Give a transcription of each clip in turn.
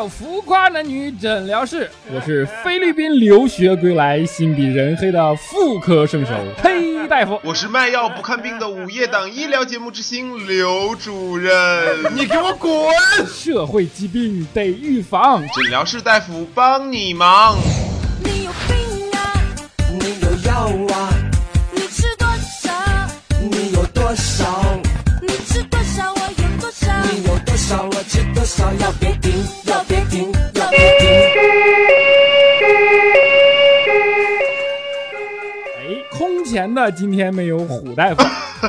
到浮夸男女诊疗室，我是菲律宾留学归来、心比人黑的妇科圣手黑大夫。我是卖药不看病的午夜档医疗节目之星刘主任。你给我滚！社会疾病得预防，诊疗室大夫帮你忙。你有病啊！你有药啊？你吃多少？你有多少？你吃多少？我有多少？你有多少？我吃多少？要别停，的今天没有虎大夫，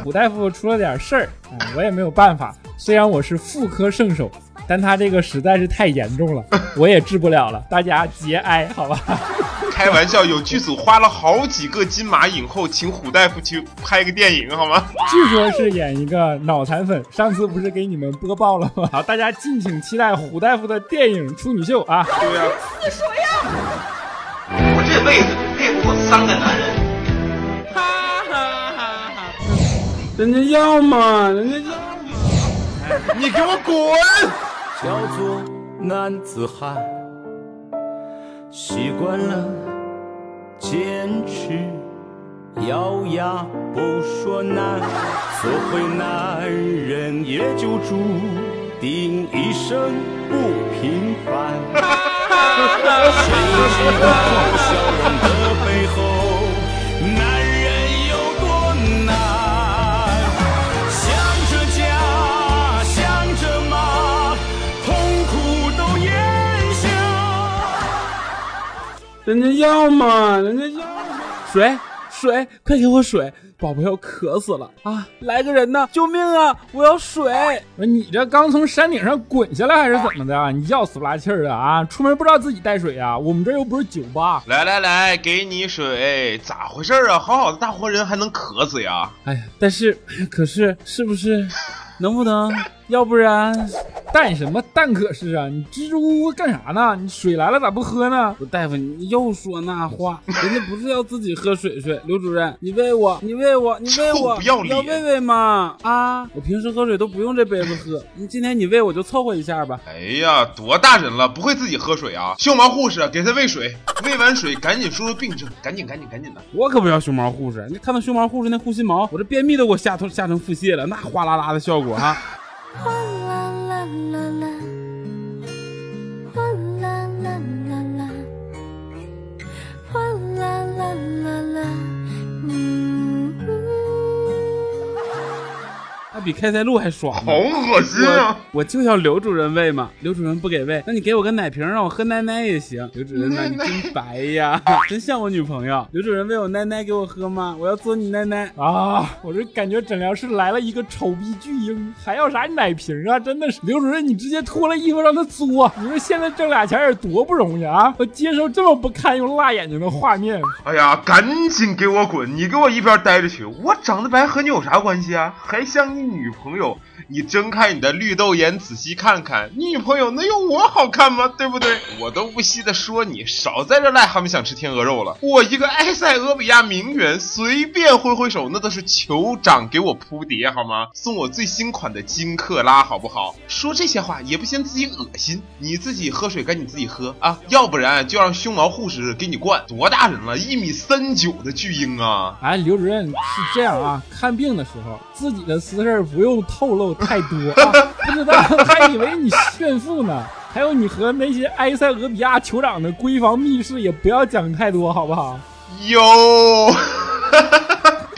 虎大夫出了点事儿，哎，我也没有办法。虽然我是妇科圣手，但他这个实在是太严重了，我也治不了了，大家节哀，好吧？开玩笑，有剧组花了好几个金马影后请虎大夫去拍个电影，好吗？据说是演一个脑残粉，上次不是给你们播报了吗？好，大家敬请期待虎大夫的电影处女秀啊！对呀、我这辈子配不过三个男人。人家要嘛，人家要嘛。你给我滚！叫做男子汉，习惯了坚持，咬牙不说难，做回男人也就注定一生不平凡。谁知道笑容的人家要嘛，人家要嘛。水水，快给我水！宝宝要渴死了啊！来个人呐！救命啊！我要水！不是你这刚从山顶上滚下来还是怎么的啊？你要死不拉气儿的啊！出门不知道自己带水啊？我们这又不是酒吧。来来来，给你水，咋回事啊？好好的大活人还能渴死呀？哎呀，但是可是是不是？能不能？要不然蛋什么蛋可是啊？你支支吾吾干啥呢？你水来了咋不喝呢？不，大夫，你又说那话，人家不是要自己喝水水。刘主任，你喂我，你喂我，你喂我，臭不要脸要喂喂嘛啊！我平时喝水都不用这杯子喝，你今天你喂我就凑合一下吧。哎呀，多大人了，不会自己喝水啊？胸毛护士给他喂水，喂完水赶紧说说病症，赶紧赶紧赶紧的。我可不要熊猫护士，你看到熊猫护士那护心毛，我这便秘都给我吓成吓成腹泻了，那哗啦啦的效果哈。哗啦啦啦啦，哗啦啦啦啦，哗啦啦比开塞露还爽。好恶心啊！我我就要刘主任喂嘛，刘主任不给喂，那你给我个奶瓶让我喝奶奶也行。刘主任呐，你真白呀，真像我女朋友。刘主任喂我奶奶给我喝吗？我要做你奶奶。啊！我这感觉诊疗室来了一个丑逼巨婴，还要啥奶瓶啊？真的是，刘主任，你直接脱了衣服让他作。你说现在挣俩钱也多不容易啊！我接受这么不堪又辣眼睛的画面，哎呀，赶紧给我滚！你给我一边待着去！我长得白和你有啥关系啊？还像你女朋友？你睁开你的绿豆眼，仔细看看，你女朋友能有我好看吗？对不对？我都不稀得说你，少在这癞蛤蟆想吃天鹅肉了。我一个埃塞俄比亚名媛，随便挥挥手，那都是酋长给我铺碟好吗？送我最新款的金克拉好不好？说这些话也不嫌自己恶心。你自己喝水赶紧自己喝啊，要不然就让胸毛护士给你灌。多大人了，一米三九的巨婴啊！哎，刘主任是这样啊，看病的时候自己的私事不用透露太多啊，不知道还以为你炫富呢。还有你和那些埃塞俄比亚酋长的闺房密室也不要讲太多，好不好？哟，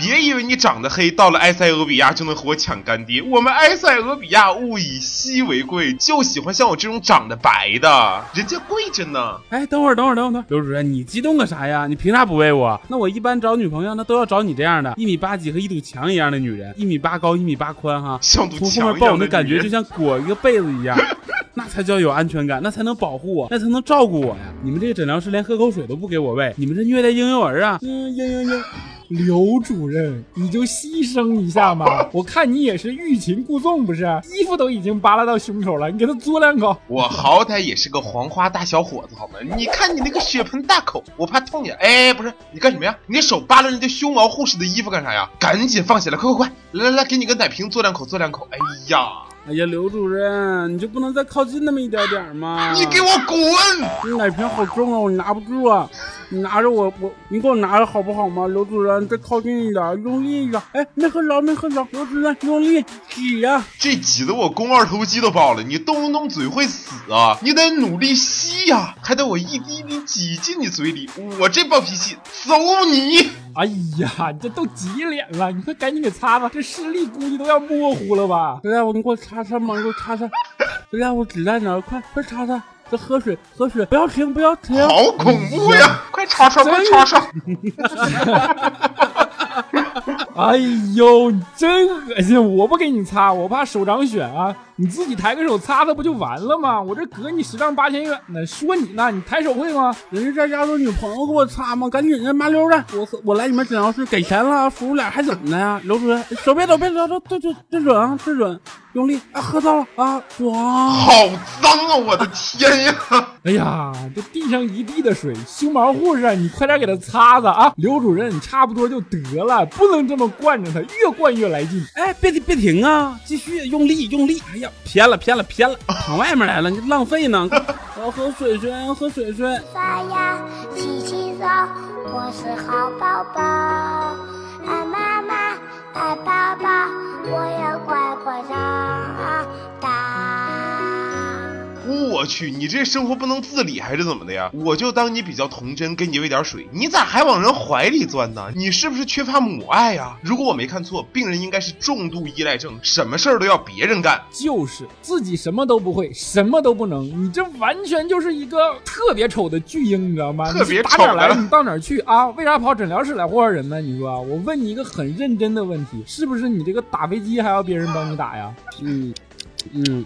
别以为你长得黑，到了埃塞俄比亚就能和我抢干爹。我们埃塞俄比亚物以稀为贵，就喜欢像我这种长得白的，人家贵着呢。哎，等会儿，等会儿，等会儿，等会，刘主任，你激动个啥呀？你凭啥不喂我？那我一般找女朋友，那都要找你这样的，一米八几和一堵墙一样的女人，一米八高，一米八宽哈，像堵从后墙一样的面抱我的感觉就像裹一个被子一样，那才叫有安全感，那才能保护我，那才能照顾我呀。你们这个诊疗室连喝口水都不给我喂，你们这虐待婴幼儿啊！嗯，嘤嘤嘤，刘主任，你就牺牲一下嘛！我看你也是欲擒故纵，不是？衣服都已经扒拉到胸口了，你给他嘬两口。我好歹也是个黄花大小伙子，好吗？你看你那个血盆大口，我怕痛呀。哎，不是，你干什么呀？你手扒拉人家胸毛护士的衣服干啥呀？赶紧放下来，快快快！来来来，给你个奶瓶嘬两口，嘬两口。哎呀，哎呀，刘主任，你就不能再靠近那么一点点吗？你给我滚！你奶瓶好重啊，我拿不住啊！你拿着我我，你给我拿着好不好吗？刘主任，再靠近一点，用力一点。哎，没喝着，没喝着。刘主任，用力挤呀、这挤得我肱二头肌都爆了，你动不动嘴会死啊！你得努力吸呀、还得我一滴滴挤进你嘴里。我这暴脾气，走你！哎呀，你这都挤脸了，你快赶紧给擦擦，这视力估计都要模糊了吧？刘大夫，你给我擦擦嘛，你给我擦擦。刘大夫，纸在哪儿？快快擦擦。这喝水，喝水，不要停，不要停。好恐怖呀！快擦擦，快擦擦！哎呦，真恶心！我不给你擦，我怕手长癣啊！你自己抬个手擦擦不就完了吗？我这隔你十丈八千远呢，说你呢，你抬手会吗？人家在家都女朋友给我擦吗，赶紧的，麻溜的。我我来你们诊疗室给钱了，服务脸还怎么的呀？刘主任，手别抖，别抖，抖对对对准啊，对准，用力啊，喝到了啊，哇！好脏啊！我的天呀！哎呀，这地上一地的水，修毛护士，你快点给他擦擦啊！刘主任，你差不多就得了，不能这么惯着他，越惯越来劲。哎，别停别停啊，继续用力用力。哎呀，偏了偏了偏了，躺外面来了，你浪费呢。我要喝水水，要喝水水。刷牙，洗洗澡，我是好宝宝。爱妈妈，爱爸爸，我要乖乖长大。我去，你这生活不能自理还是怎么的呀？我就当你比较童真，给你喂点水，你咋还往人怀里钻呢？你是不是缺乏母爱呀？如果我没看错，病人应该是重度依赖症，什么事儿都要别人干。就是自己什么都不会，什么都不能，你这完全就是一个特别丑的巨婴，你知道吗？特别你打哪儿来丑的你到哪儿去啊？为啥跑诊疗室来祸害人呢？你说，我问你一个很认真的问题，是不是你这个打飞机还要别人帮你打呀？嗯嗯，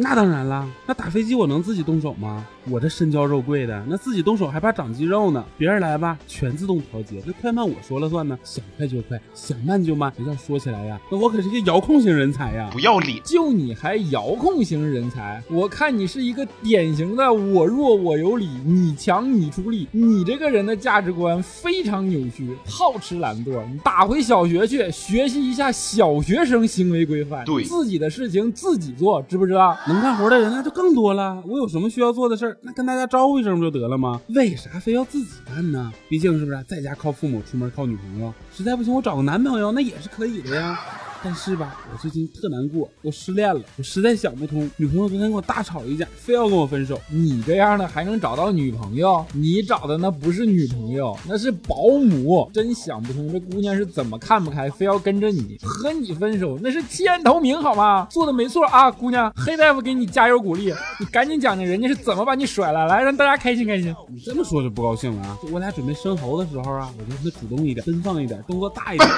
那当然了，那打飞机我能自己动手吗？我这身娇肉贵的，那自己动手还怕长肌肉呢。别人来吧，全自动调节，那快慢我说了算呢，想快就快，想慢就慢。要说起来呀，那我可是个遥控型人才呀。不要脸！就你还遥控型人才，我看你是一个典型的我弱我有理，你强你出力。你这个人的价值观非常扭曲，好吃懒惰。你打回小学去学习一下小学生行为规范，对自己的事情自己做，知不知道？能干活的人那就更多了。我有什么需要做的事儿，那跟大家招呼一声不就得了吗？为啥非要自己干呢？毕竟是不是在家靠父母，出门靠女朋友？实在不行我找个男朋友那也是可以的呀。但是吧，我最近特难过，我失恋了，我实在想不通。女朋友昨天跟我大吵一架，非要跟我分手。你这样的还能找到女朋友？你找的那不是女朋友，那是保姆。真想不通，这姑娘是怎么看不开，非要跟着你，和你分手，那是弃暗投明好吗？做的没错啊，姑娘，黑大夫给你加油鼓励，你赶紧讲讲人家是怎么把你甩了，来让大家开心开心。你这么说就不高兴了啊！就我俩准备生猴的时候啊，我就让他主动一点，奔放一点，动作大一点。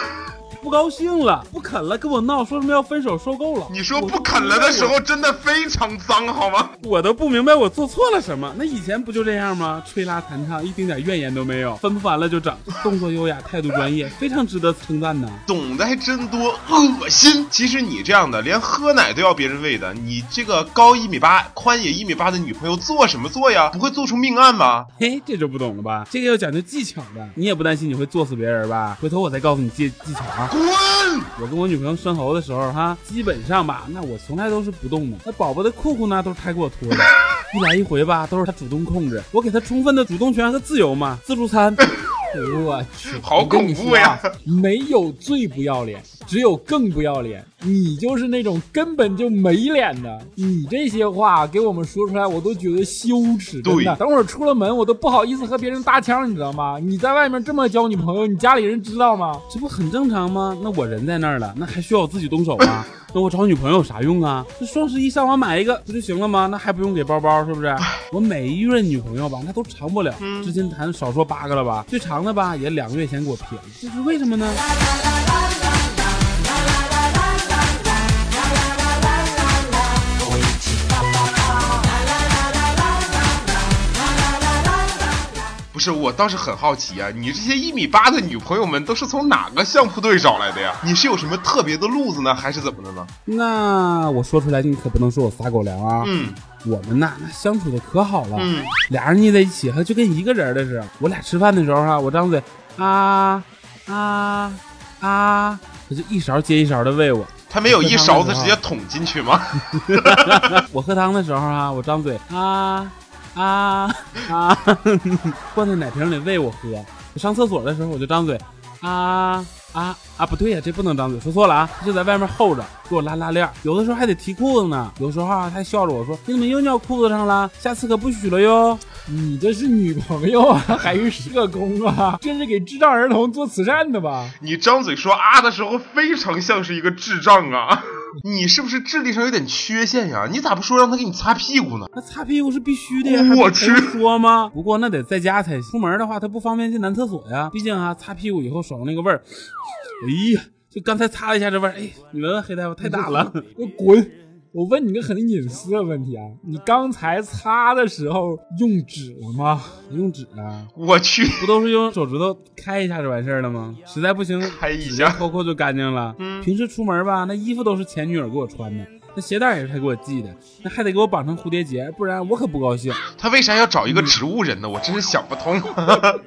不高兴了，不肯了，跟我闹，说什么要分手，受够了。你说不肯了的时候真的非常脏，好吗？我都不明白我做错了什么。那以前不就这样吗？吹拉弹唱，一丁点怨言都没有，分不完了就整，动作优雅，态度专业，非常值得称赞呢。懂得还真多，恶心。其实你这样的，连喝奶都要别人喂的，你这个高一米八、宽也一米八的女朋友做什么做呀？不会做出命案吧？嘿，这就不懂了吧？这个要讲究技巧的，你也不担心你会做死别人吧？回头我再告诉你技技巧啊。滚！我跟我女朋友生猴的时候，哈，基本上吧，那我从来都是不动的。那宝宝的裤裤呢，都是她给我脱的，一来一回吧，都是她主动控制，我给她充分的主动权和自由嘛。自助餐，我去，好我跟你恐怖呀说啊！没有最不要脸，只有更不要脸。你就是那种根本就没脸的。你这些话给我们说出来，我都觉得羞耻。真对的，等会儿出了门，我都不好意思和别人搭腔，你知道吗？你在外面这么交女朋友，你家里人知道吗？这不很正常吗？那我人在那儿了，那还需要我自己动手吗？那我找女朋友有啥用啊？这双十一上网买一个不就行了吗？那还不用给包包，是不是？我每一任女朋友吧，那都长不了，至今谈少说八个了吧，最长的吧也两个月前给我撇了，这是为什么呢？不是，我倒是很好奇啊、你这些一米八的女朋友们都是从哪个相扑队找来的呀？你是有什么特别的路子呢，还是怎么的呢？那我说出来，你可不能说我撒狗粮啊！嗯我们呐，那相处的可好了，嗯，俩人腻在一起，还就跟一个人的似的。我俩吃饭的时候哈、我张嘴啊啊啊，他就一勺接一勺的喂我，他没有一勺子直接捅进去吗？我喝汤的时候啊，我张嘴啊啊啊，灌在奶瓶里喂我喝。上厕所的时候，我就张嘴啊啊啊，不对呀、这不能张嘴，说错了啊，就在外面候着给我拉拉链，有的时候还得提裤子呢，有时候啊，他还笑着我说你怎么又尿裤子上了？下次可不许了哟。你这是女朋友啊，还是社工啊？这是给智障儿童做慈善的吧？你张嘴说啊的时候，非常像是一个智障啊！你是不是智力上有点缺陷呀？你咋不说让他给你擦屁股呢？那擦屁股是必须的呀，我去说吗？不过那得在家才行，出门的话他不方便进男厕所呀。毕竟啊，擦屁股以后手上那个味儿，哎呀，就刚才擦了一下这味儿，哎，你闻闻黑大夫太大了。给我滚！我问你个很隐私的问题啊，你刚才擦的时候用纸了吗？用纸呢？我去，不都是用手指头开一下就完事儿了吗？实在不行，开一下抠抠就干净了。嗯平时出门吧，那衣服都是前女友给我穿的，那鞋带也是他给我系的，那还得给我绑成蝴蝶结，不然我可不高兴。他为啥要找一个植物人呢？我真是想不通。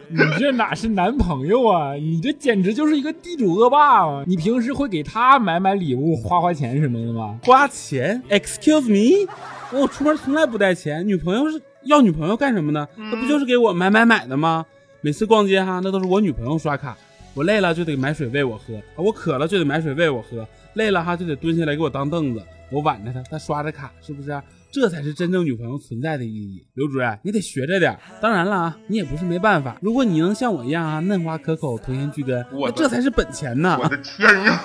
你这哪是男朋友啊？你这简直就是一个地主恶霸啊！你平时会给他买买礼物、花花钱什么的吗？花钱？Excuse me？我出门从来不带钱，女朋友是要女朋友干什么呢？那不就是给我买买买的吗？每次逛街哈，那都是我女朋友刷卡，我累了就得买水喂我喝，我渴了就得买水喂我喝，累了哈就得蹲下来给我当凳子，我挽着她，她刷着卡，是不是、这才是真正女朋友存在的意义。刘主任，你得学着点。当然了啊，你也不是没办法，如果你能像我一样啊，嫩滑可口，童颜巨根，我这才是本钱呢。我的天呀！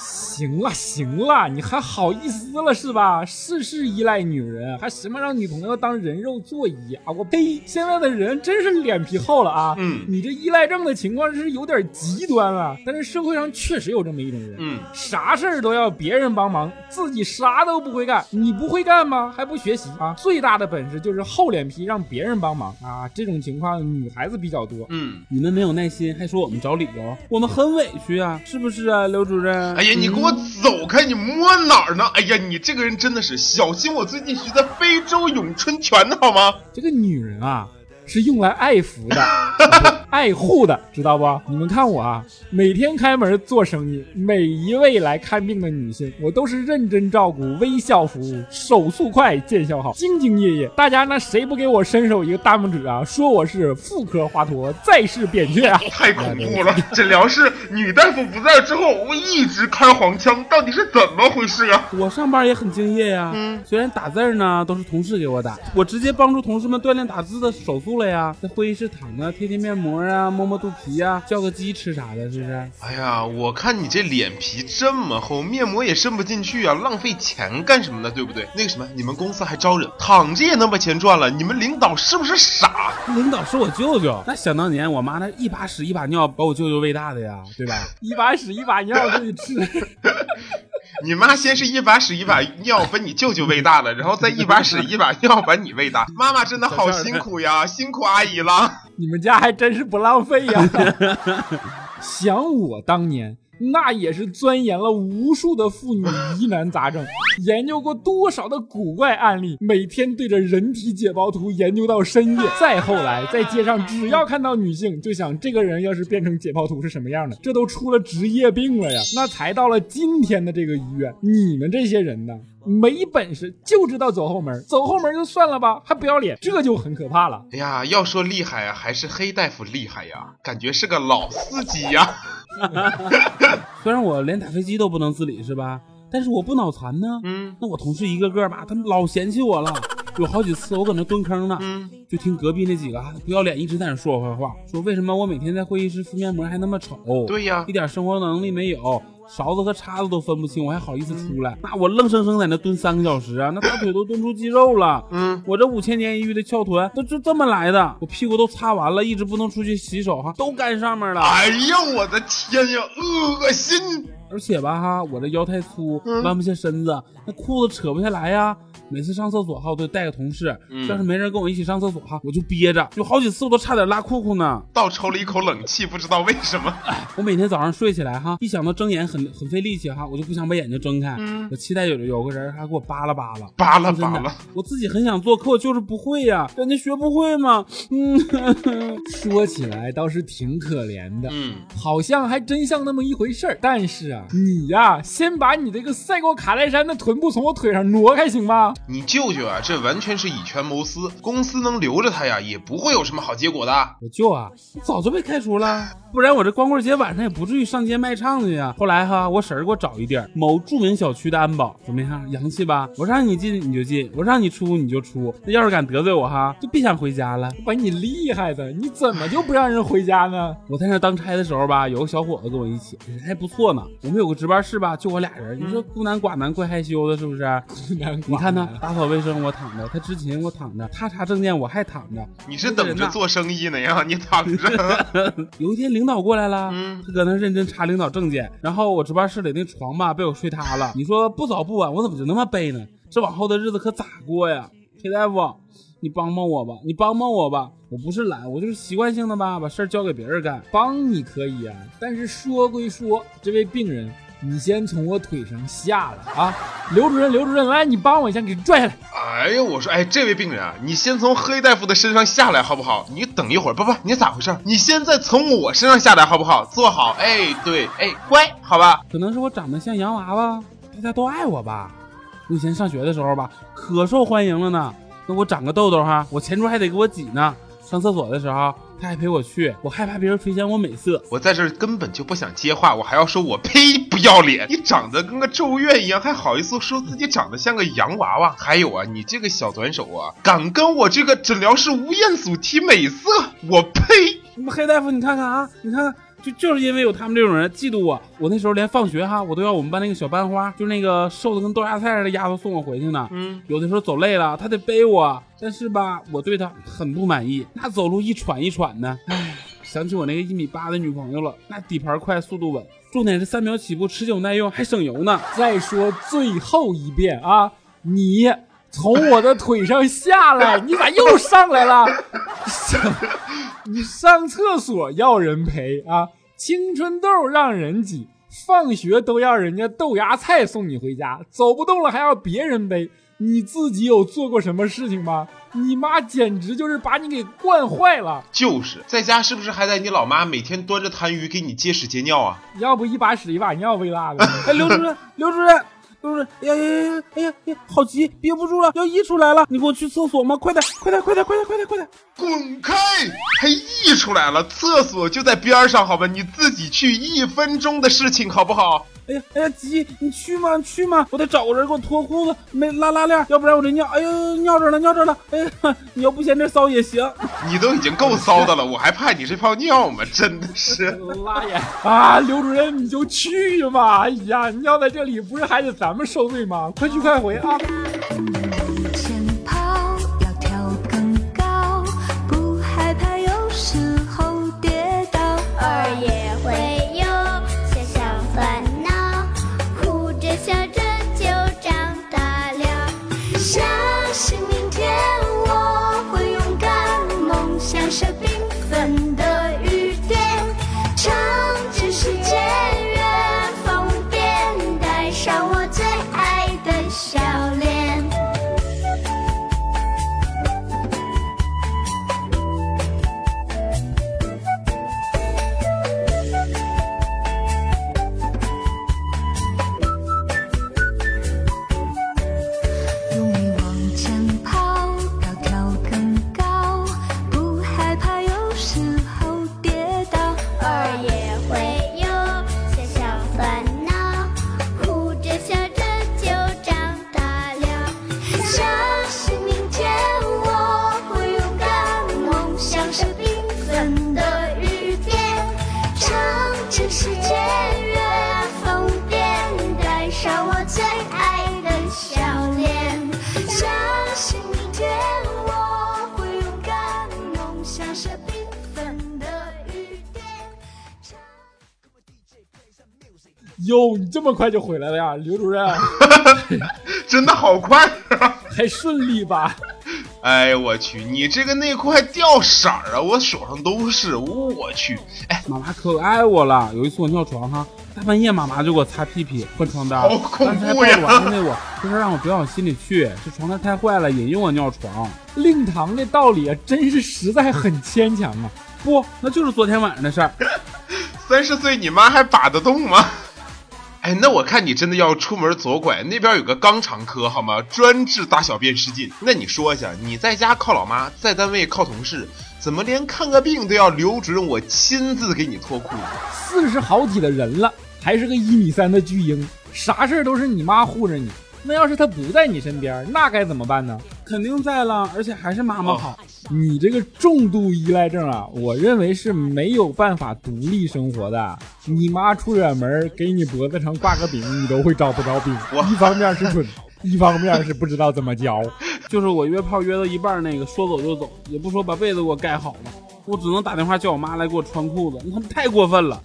行了行了，你还好意思了是吧？事事依赖女人，还什么让女朋友当人肉座椅啊？我呸！现在的人真是脸皮厚了啊！嗯你这依赖症的情况是有点极端了，但是社会上确实有这么一种人，嗯，啥事儿都要别人帮忙，自己啥都不会干。你不会干吗？还不学习啊？最大的本事就是厚脸皮让别人帮忙啊！这种情况女孩子比较多。嗯，你们没有耐心，还说我们找理由，我们很委屈啊，是不是啊，刘主任？哎呀，你给我走开！你摸哪儿呢？哎呀，你这个人真的是小心！我最近学的非洲咏春拳呢，好吗？这个女人啊，是用来爱抚的，爱护的，知道不？你们看我啊，每天开门做生意，每一位来看病的女性，我都是认真照顾，微笑服务，手速快，见效好，兢兢业业。大家那谁不给我伸手一个大拇指啊？说我是妇科华佗，再世扁鹊啊！太恐怖了！诊疗室女大夫不在之后，我一直开黄腔，到底是怎么回事啊？我上班也很敬业呀、嗯虽然打字呢都是同事给我打，我直接帮助同事们锻炼打字的手速了呀。在会议室躺着，贴贴面膜啊，摸摸肚皮啊，叫个鸡吃啥的，是不是？哎呀，我看你这脸皮这么厚，面膜也渗不进去啊，浪费钱干什么呢？对不对？那个什么，你们公司还招人，躺着也能把钱赚了，你们领导是不是傻？领导是我舅舅，那想当年我妈那一把屎一把尿把我舅舅喂大的呀，对吧？一把屎一把尿自己吃，你妈先是一把屎一把尿把你舅舅喂大了，然后再一把屎一把尿把你喂大。妈妈真的好辛苦呀，辛苦阿姨了。你们家还真是不浪费呀！想我当年，那也是钻研了无数的妇女疑难杂症，研究过多少的古怪案例，每天对着人体解剖图研究到深夜。再后来，在街上只要看到女性，就想这个人要是变成解剖图是什么样的，这都出了职业病了呀！那才到了今天的这个医院，你们这些人呢？没本事就知道走后门，走后门就算了吧，还不要脸，这就很可怕了。哎呀，要说厉害啊，还是黑大夫厉害呀，感觉是个老司机呀。虽然我连打飞机都不能自理，是吧？但是我不脑残呢。嗯那我同事一个个吧，他们老嫌弃我了。有好几次我搁那蹲坑呢，嗯，就听隔壁那几个啊不要脸一直在那说我坏话，说为什么我每天在会议室敷面膜还那么丑？对呀一点生活能力没有，勺子和叉子都分不清，我还好意思出来？那我愣生生在那蹲三个小时啊，那大腿都蹲出肌肉了。嗯，我这五千年一遇的翘臀都就这么来的，我屁股都擦完了，一直不能出去洗手哈，都干上面了。哎呀，我的天呀，恶心！而且吧哈，我这腰太粗，嗯弯不下身子，那裤子扯不下来呀。每次上厕所哈，我都带个同事，嗯要是没人跟我一起上厕所哈，我就憋着，有好几次我都差点拉裤裤呢。倒抽了一口冷气，不知道为什么。我每天早上睡起来哈，一想到睁眼很很费力气哈，我就不想把眼睛睁开，嗯我期待有有个人还给我扒拉扒拉。扒拉扒拉，我自己很想做，可我就是不会呀，人家学不会嘛。嗯，说起来倒是挺可怜的，嗯，好像还真像那么一回事儿。但是啊，你呀、先把你这个赛过卡戴珊的臀部从我腿上挪开行吗？你舅舅啊，这完全是以权谋私，公司能留着他呀，也不会有什么好结果的。我舅啊，早就被开除了，不然我这光棍节晚上也不至于上街卖唱去呀。后来哈，我婶儿给我找一地儿，某著名小区的安保，怎么样，洋气吧？我让你进你就进，我让你出你就出。那要是敢得罪我哈，就别想回家了。把你厉害的，你怎么就不让人回家呢？我在那当差的时候吧，有个小伙子跟我一起，人还不错呢。我们有个值班室吧，就我俩人。你说孤男寡男怪害羞的，是不是？你看他打扫卫生我躺着，他执勤我躺着，他查证件我还躺着。你是等着做生意呢呀？你躺着。有一天领导过来了，嗯他搁那认真查领导证件，然后我值班室里那床吧被我睡塌了。你说不早不晚，我怎么就那么背呢？这往后的日子可咋过呀？铁大夫，你帮帮我吧，你帮帮我吧。我不是懒，我就是习惯性的吧，把事儿交给别人干。帮你可以啊，但是说归说，这位病人，你先从我腿上下来啊！刘主任，刘主任，来，你帮我一下，给拽下来。哎呦，我说，哎，这位病人啊，你先从黑大夫的身上下来好不好？你等一会儿，不不，你咋回事？你现在从我身上下来好不好？坐好，哎，对，哎，乖，好吧？可能是我长得像洋娃娃，大家都爱我吧。我以前上学的时候吧，可受欢迎了呢。那我长个痘痘哈，我前桌还得给我挤呢。上厕所的时候，他还陪我去，我害怕别人垂涎我美色。我在这儿根本就不想接话，我还要说我呸，不要脸！你长得跟个咒怨一样，还好意思说自己长得像个洋娃娃？还有啊，你这个小短手啊，敢跟我这个诊疗室吴彦祖提美色，我呸！黑大夫，你看看啊，你看看，就就是因为有他们这种人嫉妒我，我那时候连放学哈，我都要我们班那个小班花，就是那个瘦的跟豆芽菜似的丫头送我回去呢。嗯，有的时候走累了，她得背我，但是吧，我对她很不满意，那走路一喘一喘的，唉，想起我那个一米八的女朋友了，那底盘快，速度稳，重点是三秒起步，持久耐用，还省油呢。再说最后一遍啊，你从我的腿上下来，你咋又上来了？上你上厕所要人陪啊，青春痘让人挤，放学都要人家豆芽菜送你回家，走不动了还要别人背，你自己有做过什么事情吗？你妈简直就是把你给惯坏了，就是在家是不是还得你老妈每天端着痰盂给你接屎接尿啊？要不一把屎一把尿喂辣的。哎，刘主任，刘主任。刘主任，哎呀呀呀！哎呀呀，好急，憋不住了，要溢出来了！你给我去厕所吗？快点，快点，快点，快点，快点，快点！滚开！还溢出来了，厕所就在边上，好吧？你自己去，一分钟的事情，好不好？哎呀，哎呀，急！你去吗？你去吗？我得找个人给我脱裤子，没拉拉链，要不然我这尿，哎呦，尿这了，尿这了！哎呀，你要不嫌这骚也行。你都已经够骚的了，我还怕你这泡尿吗？真的是。拉眼啊！刘主任，你就去吧！哎呀，尿在这里不是还得咱们受罪吗？快去快回啊！前跑哟，你这么快就回来了呀，刘主任，真的好快、啊！还顺利吧？哎，我去，你这个内裤还掉色儿啊！我手上都是，我去！哎，妈妈可爱我了。有一次我尿床哈，大半夜妈妈就给我擦屁屁、换床单，好恐怖呀抱着我安慰我，就说让我别往心里去，这床单太坏了，引诱我尿床。令堂这道理啊，真是实在很牵强啊！不，那就是昨天晚上的事儿。三十岁你妈还把得动吗？哎，那我看你真的要出门左拐，那边有个肛肠科，好吗？专治大小便失禁。那你说一下，你在家靠老妈，在单位靠同事，怎么连看个病都要刘主任我亲自给你脱裤子？四十好几的人了，还是个一米三的巨婴，啥事儿都是你妈护着你。那要是他不在你身边，那该怎么办呢？肯定在了，而且还是妈妈好。你这个重度依赖症啊，我认为是没有办法独立生活的。你妈出远门，给你脖子上挂个饼，你都会找不着饼。一方面是蠢，一方面是不知道怎么教。就是我约炮约到一半，那个说走就走，也不说把被子给我盖好了，我只能打电话叫我妈来给我穿裤子。他们太过分了，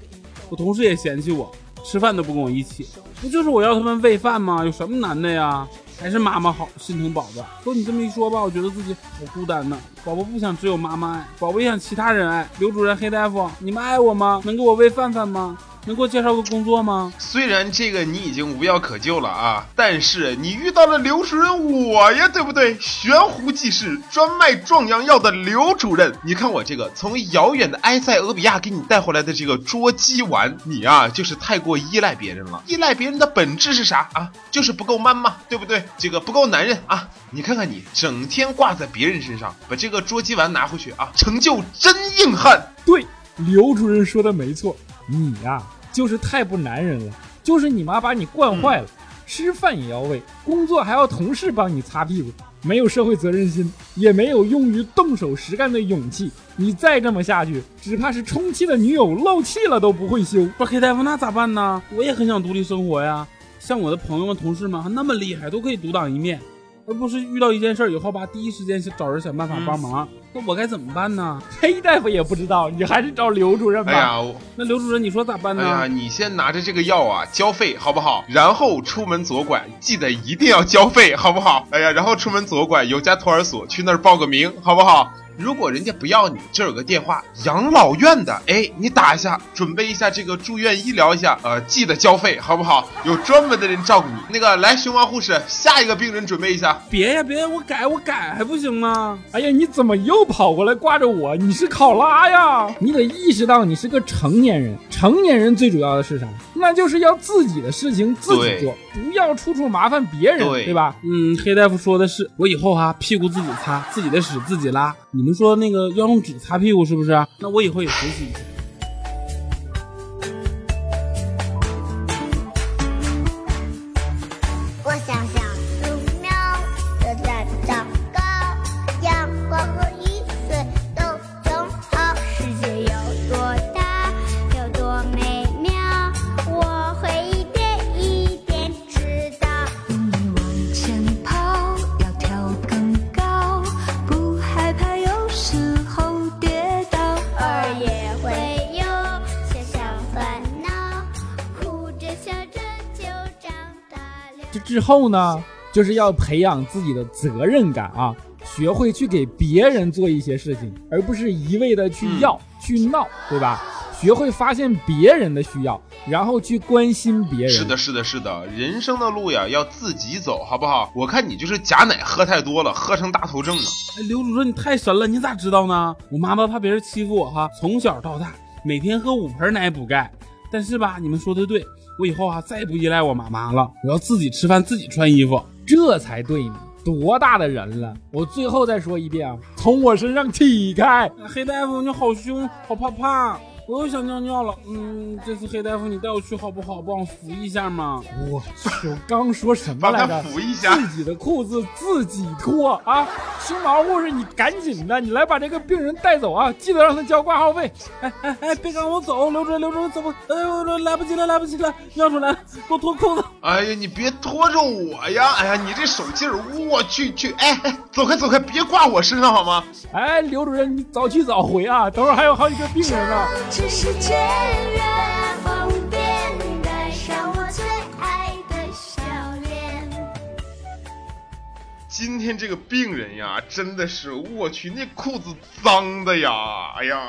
我同事也嫌弃我，吃饭都不跟我一起。不就是我要他们喂饭吗？有什么难的呀？还是妈妈好，心疼宝宝。说你这么一说吧，我觉得自己好孤单呢。宝宝不想只有妈妈爱，宝宝也想其他人爱。刘主任、黑大夫，你们爱我吗？能给我喂饭饭吗？能给我介绍个工作吗？虽然这个你已经无药可救了啊，但是你遇到了刘主任我呀，对不对？悬壶济世，专卖壮阳药的刘主任。你看我这个从遥远的埃塞俄比亚给你带回来的这个捉鸡丸，你啊就是太过依赖别人了。依赖别人的本质是啥啊？就是不够 man 嘛，对不对？这个不够男人啊！你看看你，整天挂在别人身上，把这个捉鸡丸拿回去啊，成就真硬汉。对，刘主任说的没错，你呀、就是太不男人了，就是你妈把你惯坏了，吃饭也要喂，工作还要同事帮你擦屁股，没有社会责任心，也没有用于动手实干的勇气。你再这么下去，只怕是充气的女友漏气了都不会修。不是黑大夫，那咋办呢？我也很想独立生活呀。像我的朋友们、同事们还那么厉害，都可以独当一面，而不是遇到一件事儿以后吧，第一时间找人想办法帮忙。那我该怎么办呢？黑大夫也不知道，你还是找刘主任吧。哎呀，那刘主任，你说咋办呢？哎呀，你先拿着这个药啊交费好不好？然后出门左拐，记得一定要交费好不好？哎呀，然后出门左拐有家托儿所，去那儿报个名好不好？如果人家不要你，这有个电话，养老院的，哎，你打一下，准备一下这个住院医疗一下，呃，记得交费好不好？有专门的人照顾你。那个来，熊猫护士，下一个病人准备一下。别呀别呀，我改我改还不行吗？哎呀，你怎么又跑过来挂着我？你是考拉呀？你得意识到你是个成年人，成年人最主要的是啥？那就是要自己的事情自己做，不要处处麻烦别人，对吧？嗯，黑大夫说的是，我以后哈、屁股自己擦，自己的屎自己拉。你们说那个要用纸擦屁股是不是？那我以后也学习一下。之后呢，就是要培养自己的责任感啊，学会去给别人做一些事情，而不是一味的去要、去闹，对吧？学会发现别人的需要，然后去关心别人。是的，是的，是的，人生的路呀要自己走，好不好？我看你就是假奶喝太多了，喝成大头症了。哎，刘主任你太神了，你咋知道呢？我妈妈怕别人欺负我哈，从小到大每天喝五盆奶补钙。但是吧，你们说的对，我以后啊再也不依赖我妈妈了，我要自己吃饭，自己穿衣服。这才对呢。多大的人了？我最后再说一遍啊，从我身上起开。黑大夫，你好凶，好怕怕，我又想尿尿了。嗯，这次黑大夫你带我去好不好？帮我扶一下嘛。我去，我刚说什么来着？扶一下。自己的裤子自己脱啊！熊毛护士，你赶紧的，你来把这个病人带走啊！记得让他交挂号费。哎哎哎，别赶我走，刘主任，刘主任，走吧。哎呦，我来不及了，来不及了，尿出来了，给我脱裤子。哎呀，你别拖着我呀！哎呀，你这手劲儿，我去去！哎哎，走开走开，别挂我身上好吗？哎，刘主任，你早去早回啊！等会儿还有好几个病人呢。这世界越方便，带上我最爱的笑脸。今天这个病人呀，真的是我去，那裤子脏的呀！哎呀，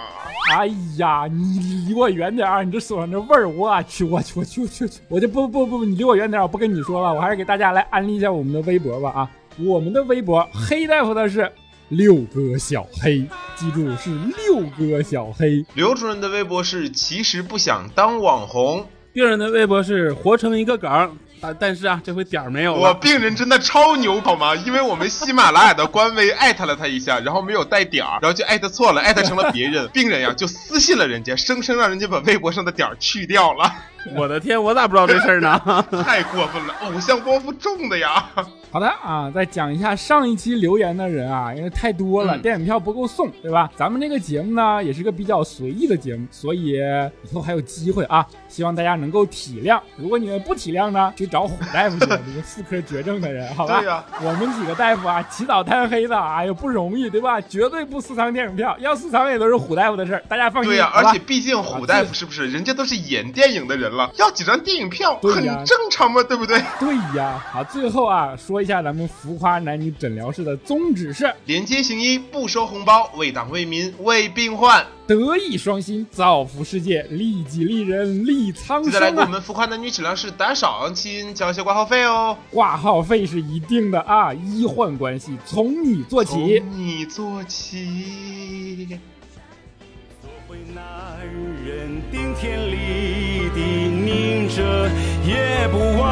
哎呀，你离我远点儿！你这手上这味儿，我去，我去，我去，我去，我去我就不不不，你离我远点儿！我不跟你说了，我还是给大家来安利一下我们的微博吧啊！我们的微博黑大夫的是六哥小黑，记住是六哥小黑。刘主任的微博是其实不想当网红。病人的微博是活成一个梗，但但是啊，这回点儿没有了我。病人真的超牛，好吗？因为我们喜马拉雅的官微艾特了他一下，然后没有带点儿，然后就艾特错了，艾特成了别人。病人呀就私信了人家，生生让人家把微博上的点儿去掉了，我的天，我咋不知道这事儿呢？太过分了，偶像包袱重的呀！好的啊，再讲一下上一期留言的人啊，因为太多了，嗯电影票不够送，对吧？咱们这个节目呢，也是个比较随意的节目，所以以后还有机会啊，希望大家能够体谅。如果你们不体谅呢，就找虎大夫去，这个妇科绝症的人，好吧？对呀我们几个大夫啊，起早贪黑的，哎呦不容易，对吧？绝对不私藏电影票，要私藏也都是虎大夫的事儿，大家放心。对呀、而且毕竟虎大夫是不是人家都是演电影的人了，要几张电影票很正常嘛，对不对？对呀，好，最后啊，说一下咱们浮夸男女诊疗室的宗旨是连接行医，不收红包，为党为民为病患。德艺双馨，造福世界，利己利人，利苍记得来生啊！给我们浮夸男女诊疗室打赏亲，交一些挂号费哦。挂号费是一定的啊，医患关系从你做起。从你做起。做回男人，顶天立地，拧着也不晚。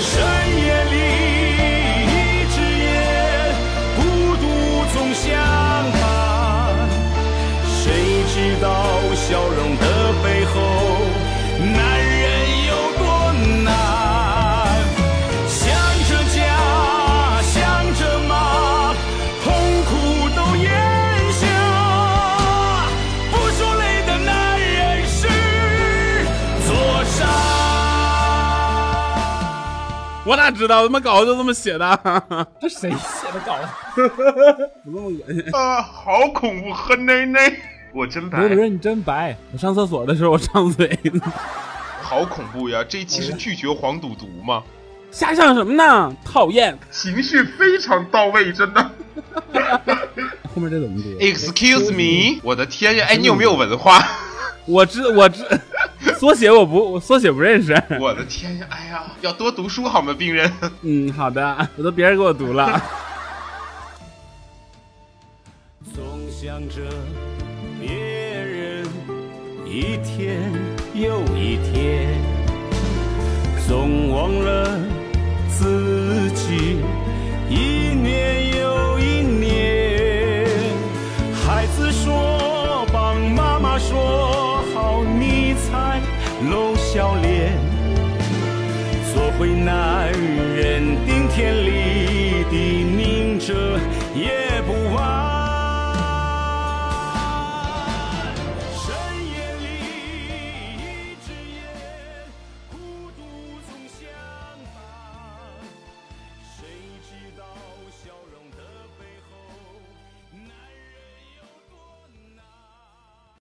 深夜里一只烟，孤独总相伴。谁知道我哪知道他妈稿子就这么写的？这谁写的稿子？怎么那么恶心？啊，好恐怖，喝奶奶，我真白刘，主任，你真白。我上厕所的时候我张嘴，好恐怖呀！这一期是拒绝黄赌毒吗？瞎想什么呢？讨厌！情绪非常到位，真的。后面这怎么读？Excuse me，我的天呀！哎，你有没有文化？我知我知，缩写我不我缩写不认识。我的天呀！哎呀，要多读书好吗，病人？嗯，好的，我都别人给我读了。总想着别人一天又一天，总忘了自己一为男人，顶天立地，拧着也